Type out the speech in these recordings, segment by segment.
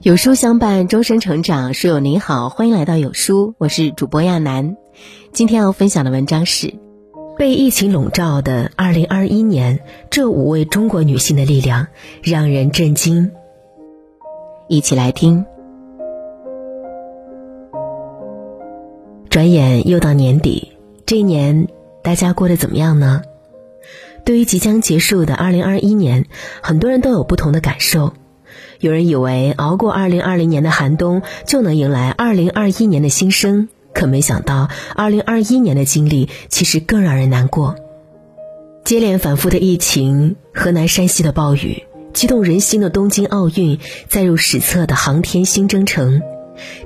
有书相伴，终身成长。书友您好，欢迎来到有书，我是主播亚楠。今天要分享的文章是：被疫情笼罩的二零二一年，这五位中国女性的力量让人震惊。一起来听。转眼又到年底，这一年大家过得怎么样呢？对于即将结束的二零二一年，很多人都有不同的感受。有人以为熬过二零二零年的寒冬，就能迎来二零二一年的新生，可没想到二零二一年的经历其实更让人难过。接连反复的疫情，河南、山西的暴雨，激动人心的东京奥运，载入史册的航天新征程。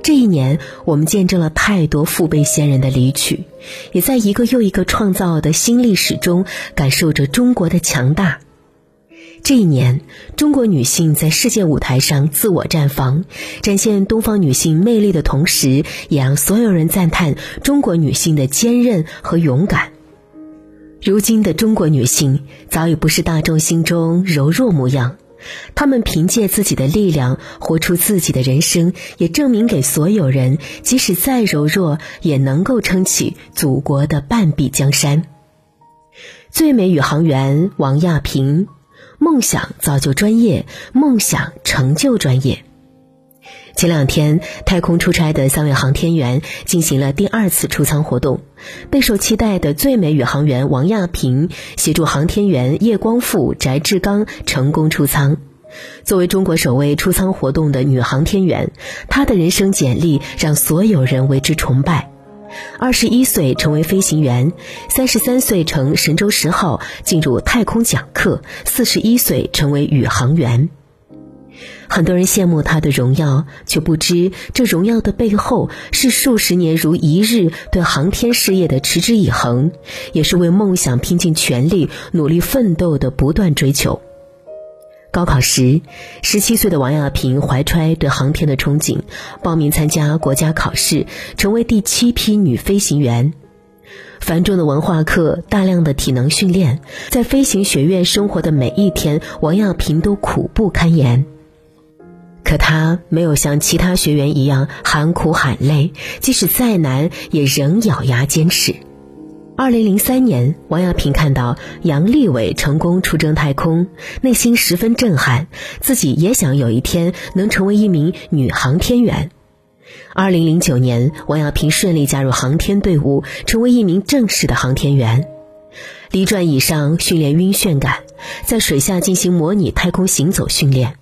这一年，我们见证了太多父辈先人的离去，也在一个又一个创造的新历史中，感受着中国的强大。这一年，中国女性在世界舞台上自我绽放，展现东方女性魅力的同时，也让所有人赞叹中国女性的坚韧和勇敢。如今的中国女性早已不是大众心中柔弱模样，他们凭借自己的力量活出自己的人生，也证明给所有人，即使再柔弱，也能够撑起祖国的半壁江山。最美宇航员王亚平。梦想造就专业，梦想成就专业。前两天，太空出差的三位航天员进行了第二次出舱活动。备受期待的最美宇航员王亚平协助航天员叶光富、翟志刚成功出舱。作为中国首位出舱活动的女航天员，她的人生简历让所有人为之崇拜。二十一岁成为飞行员，三十三岁乘神舟十号进入太空讲课，四十一岁成为宇航员。很多人羡慕他的荣耀，却不知这荣耀的背后是数十年如一日对航天事业的持之以恒，也是为梦想拼尽全力、努力奋斗的不断追求。高考时，十七岁的王亚平怀揣对航天的憧憬，报名参加国家考试，成为第七批女飞行员。繁重的文化课，大量的体能训练，在飞行学院生活的每一天，王亚平都苦不堪言。可她没有像其他学员一样喊苦喊累，即使再难，也仍咬牙坚持。二零零三年，王亚平看到杨利伟成功出征太空，内心十分震撼，自己也想有一天能成为一名女航天员。二零零九年，王亚平顺利加入航天队伍，成为一名正式的航天员。离转椅上训练晕眩感，在水下进行模拟太空行走训练，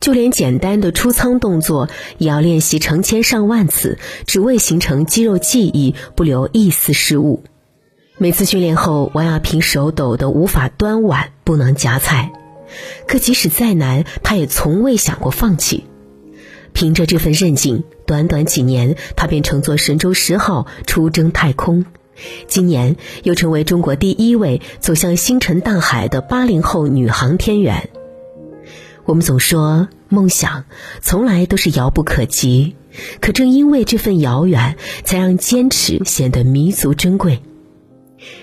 就连简单的出舱动作也要练习成千上万次，只为形成肌肉记忆，不留一丝失误。每次训练后，王亚平手抖得无法端碗，不能夹菜。可即使再难，他也从未想过放弃。凭着这份韧劲，短短几年，他便乘坐神舟十号出征太空。今年又成为中国第一位走向星辰大海的八零后女航天员。我们总说梦想从来都是遥不可及，可正因为这份遥远，才让坚持显得弥足珍贵。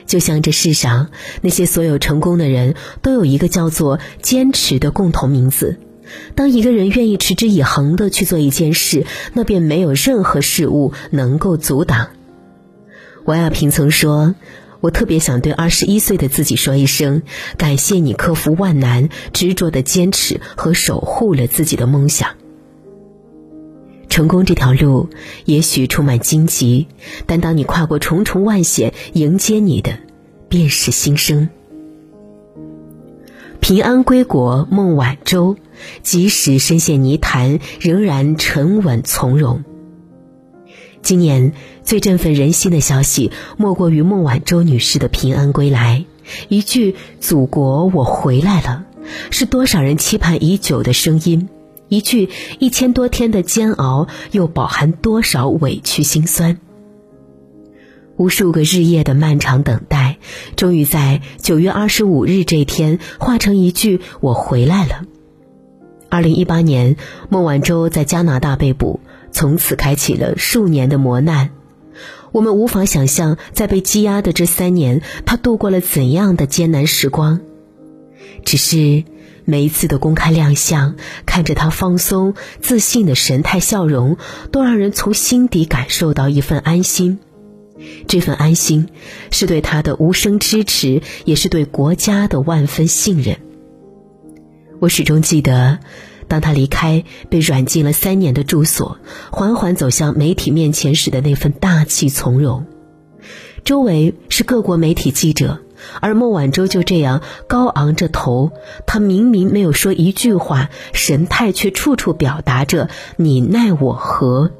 就像这世上那些所有成功的人都有一个叫做坚持的共同名字。当一个人愿意持之以恒的去做一件事，那便没有任何事物能够阻挡。王亚平曾说：“我特别想对二十一岁的自己说一声，感谢你克服万难，执着的坚持和守护了自己的梦想。”成功这条路也许充满荆棘，但当你跨过重重万险，迎接你的便是新生。平安归国孟晚舟，即使身陷泥潭，仍然沉稳从容。今年最振奋人心的消息，莫过于孟晚舟女士的平安归来。一句“祖国，我回来了”，是多少人期盼已久的声音。一句一千多天的煎熬，又饱含多少委屈心酸？无数个日夜的漫长等待，终于在九月二十五日这天化成一句“我回来了”。二零一八年，孟晚舟在加拿大被捕，从此开启了数年的磨难。我们无法想象，在被羁押的这三年，他度过了怎样的艰难时光。只是每一次的公开亮相，看着他放松自信的神态笑容，都让人从心底感受到一份安心。这份安心，是对他的无声支持，也是对国家的万分信任。我始终记得，当他离开被软禁了三年的住所，缓缓走向媒体面前时的那份大气从容。周围是各国媒体记者，而孟晚舟就这样高昂着头，他明明没有说一句话，神态却处处表达着你奈我何。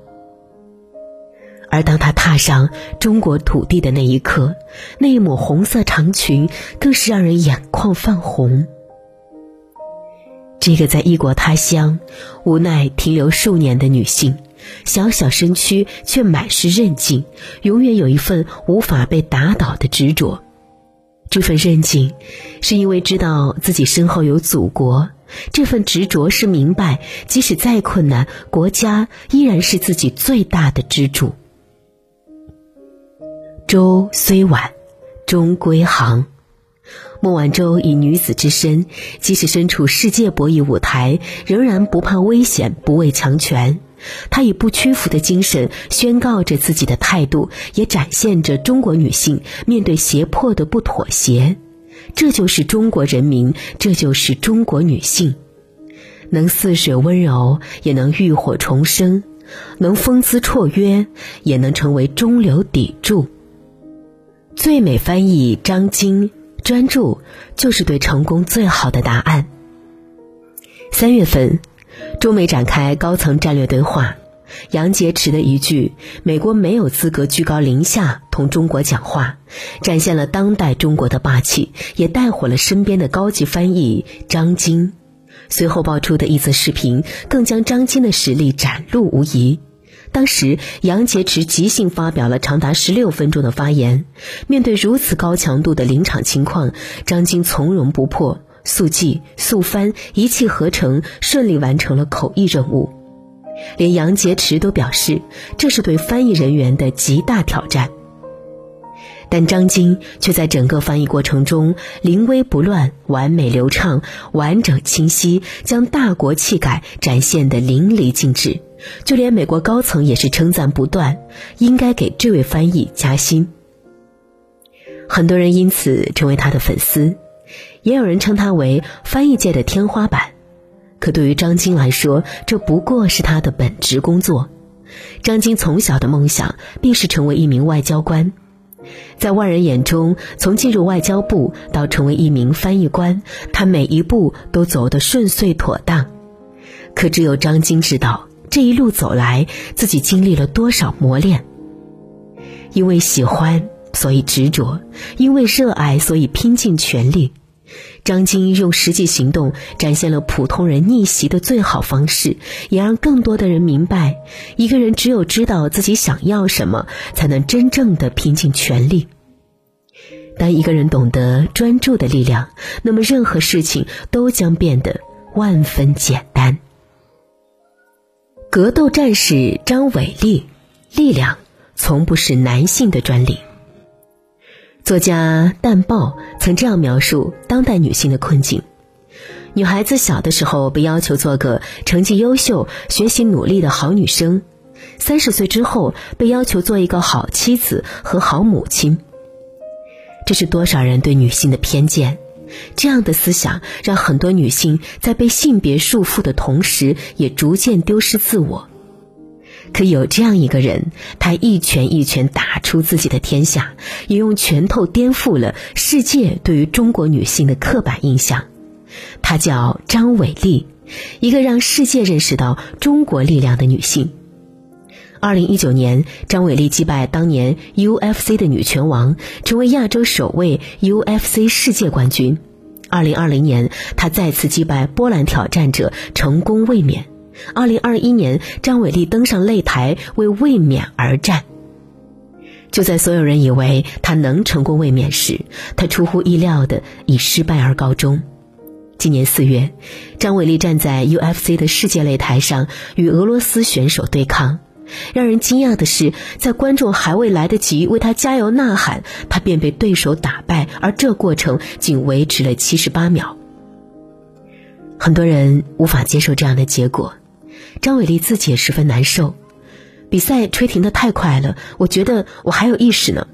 而当他踏上中国土地的那一刻，那一抹红色长裙更是让人眼眶泛红。这个在异国他乡无奈停留数年的女性，小小身躯却满是韧劲，永远有一份无法被打倒的执着。这份韧劲，是因为知道自己身后有祖国；这份执着是明白，即使再困难，国家依然是自己最大的支柱。舟虽晚，终归航。孟晚舟以女子之身，即使身处世界博弈舞台，仍然不怕危险，不畏强权。她以不屈服的精神宣告着自己的态度，也展现着中国女性面对胁迫的不妥协。这就是中国人民，这就是中国女性，能似水温柔，也能浴火重生；能风姿绰约，也能成为中流砥柱。最美翻译张晶，专注就是对成功最好的答案。三月份，中美展开高层战略对话，杨洁篪的一句“美国没有资格居高临下同中国讲话”，展现了当代中国的霸气，也带火了身边的高级翻译张晶。随后爆出的一则视频，更将张晶的实力展露无遗。当时，杨洁篪即兴发表了长达十六分钟的发言。面对如此高强度的临场情况，张晶从容不迫，速记速翻，一气呵成，顺利完成了口译任务。连杨洁篪都表示，这是对翻译人员的极大挑战。但张晶却在整个翻译过程中临危不乱、完美流畅、完整清晰，将大国气概展现得淋漓尽致。就连美国高层也是称赞不断，应该给这位翻译加薪。很多人因此成为他的粉丝，也有人称他为翻译界的天花板。可对于张晶来说，这不过是他的本职工作。张晶从小的梦想便是成为一名外交官，在外人眼中，从进入外交部到成为一名翻译官，他每一步都走得顺遂妥当。可只有张晶知道。这一路走来，自己经历了多少磨练？因为喜欢，所以执着；因为热爱，所以拼尽全力。张晶用实际行动展现了普通人逆袭的最好方式，也让更多的人明白：一个人只有知道自己想要什么，才能真正的拼尽全力。当一个人懂得专注的力量，那么任何事情都将变得万分简单。格斗战士张伟丽，力量从不是男性的专利。作家淡豹曾这样描述当代女性的困境：女孩子小的时候被要求做个成绩优秀、学习努力的好女生，三十岁之后被要求做一个好妻子和好母亲。这是多少人对女性的偏见？这样的思想让很多女性在被性别束缚的同时，也逐渐丢失自我。可有这样一个人，他一拳一拳打出自己的天下，也用拳头颠覆了世界对于中国女性的刻板印象。她叫张伟丽，一个让世界认识到中国力量的女性。二零一九年，张伟丽击败当年 UFC 的女拳王，成为亚洲首位 UFC 世界冠军。二零二零年，她再次击败波兰挑战者，成功卫冕。二零二一年，张伟丽登上擂台为卫冕而战。就在所有人以为她能成功卫冕时，她出乎意料的以失败而告终。今年四月，张伟丽站在 UFC 的世界擂台上与俄罗斯选手对抗。让人惊讶的是，在观众还未来得及为他加油呐喊，他便被对手打败，而这过程仅维持了七十八秒。很多人无法接受这样的结果，张伟丽自己也十分难受。比赛吹停的太快了，我觉得我还有意识呢。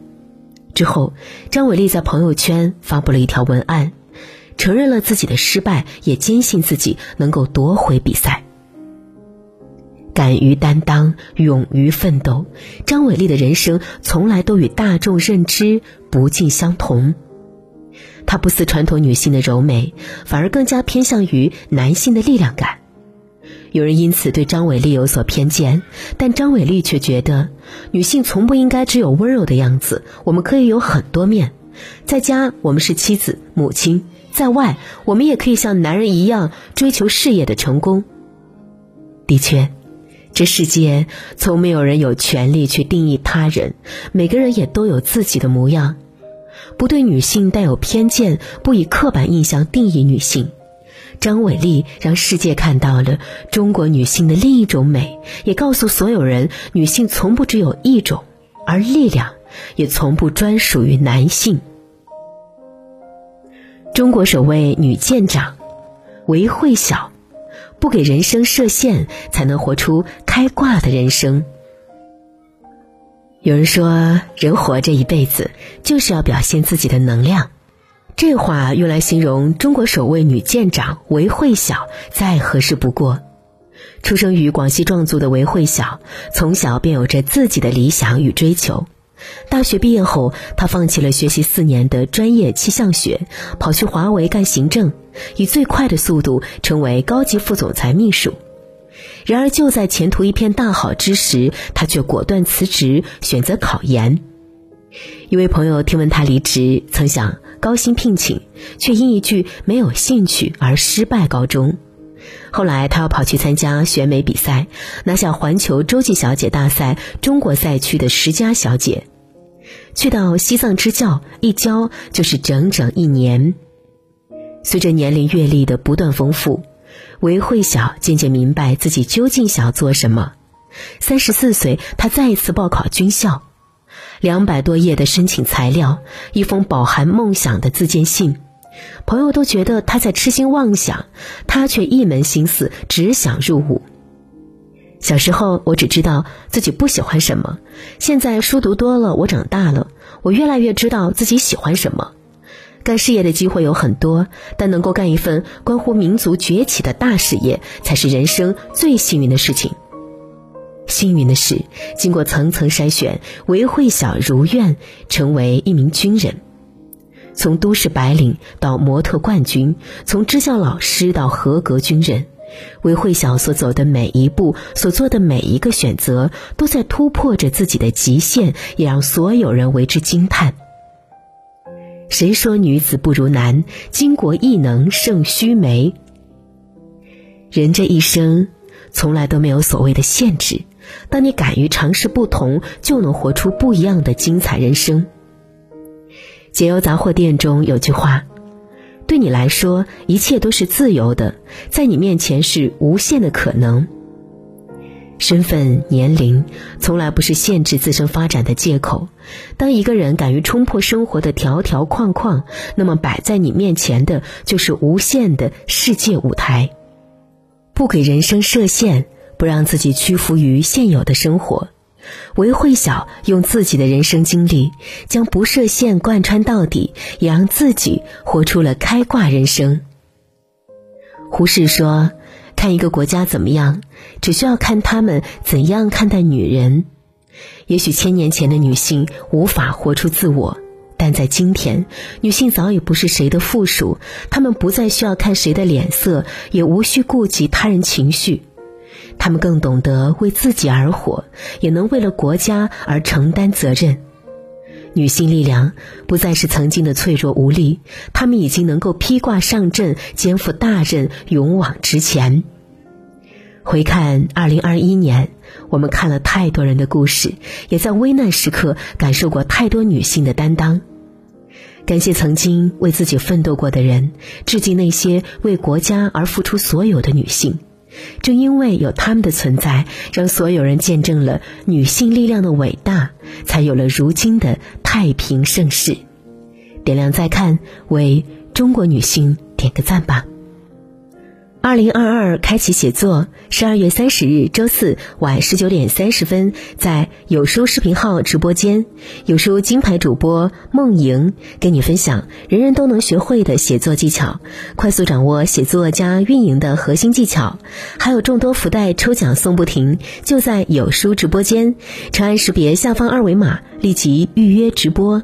之后，张伟丽在朋友圈发布了一条文案，承认了自己的失败，也坚信自己能够夺回比赛。敢于担当，勇于奋斗，张伟丽的人生从来都与大众认知不尽相同。她不似传统女性的柔美，反而更加偏向于男性的力量感。有人因此对张伟丽有所偏见，但张伟丽却觉得，女性从不应该只有温柔的样子，我们可以有很多面。在家，我们是妻子、母亲；在外，我们也可以像男人一样追求事业的成功。的确，这世界从没有人有权利去定义他人，每个人也都有自己的模样。不对女性带有偏见，不以刻板印象定义女性。张伟丽让世界看到了中国女性的另一种美，也告诉所有人，女性从不只有一种，而力量也从不专属于男性。中国首位女舰长韦慧晓，不给人生设限，才能活出开挂的人生。有人说，人活着一辈子就是要表现自己的能量，这话用来形容中国首位女舰长韦慧晓再合适不过。出生于广西壮族的韦慧晓，从小便有着自己的理想与追求。大学毕业后，她放弃了学习四年的专业气象学，跑去华为干行政，以最快的速度成为高级副总裁秘书。然而，就在前途一片大好之时，他却果断辞职，选择考研。一位朋友听闻他离职，曾想高薪聘请，却因一句“没有兴趣”而失败告终。后来，他又跑去参加选美比赛，拿下环球洲际小姐大赛中国赛区的十佳小姐。去到西藏支教，一教就是整整一年。随着年龄阅历的不断丰富。韦慧晓渐渐明白自己究竟想要做什么。三十四岁，她再一次报考军校，两百多页的申请材料，一封饱含梦想的自荐信。朋友都觉得她在痴心妄想，她却一门心思只想入伍。小时候，我只知道自己不喜欢什么；现在书读多了，我长大了，我越来越知道自己喜欢什么。干事业的机会有很多，但能够干一份关乎民族崛起的大事业，才是人生最幸运的事情。幸运的是，经过层层筛选，韦慧晓如愿成为一名军人。从都市白领到模特冠军，从支教老师到合格军人，韦慧晓所走的每一步，所做的每一个选择，都在突破着自己的极限，也让所有人为之惊叹。谁说女子不如男？巾帼亦能胜须眉。人这一生，从来都没有所谓的限制。当你敢于尝试不同，就能活出不一样的精彩人生。解忧杂货店中有句话：“对你来说，一切都是自由的，在你面前是无限的可能。”身份、年龄从来不是限制自身发展的借口。当一个人敢于冲破生活的条条框框，那么摆在你面前的就是无限的世界舞台。不给人生设限，不让自己屈服于现有的生活。韦慧晓用自己的人生经历，将不设限贯穿到底，也让自己活出了开挂人生。胡适说。看一个国家怎么样，只需要看他们怎样看待女人。也许千年前的女性无法活出自我，但在今天，女性早已不是谁的附属。她们不再需要看谁的脸色，也无需顾及他人情绪。她们更懂得为自己而活，也能为了国家而承担责任。女性力量不再是曾经的脆弱无力，她们已经能够披挂上阵，肩负大任，勇往直前。回看二零二一年，我们看了太多人的故事，也在危难时刻感受过太多女性的担当。感谢曾经为自己奋斗过的人，致敬那些为国家而付出所有的女性。正因为有他们的存在，让所有人见证了女性力量的伟大，才有了如今的太平盛世。点亮再看，为中国女性点个赞吧。二零二二开启写作，十二月三十日周四晚十九点三十分，在有书视频号直播间，有书金牌主播梦莹跟你分享人人都能学会的写作技巧，快速掌握写作加运营的核心技巧，还有众多福袋抽奖送不停，就在有书直播间，长按识别下方二维码，立即预约直播。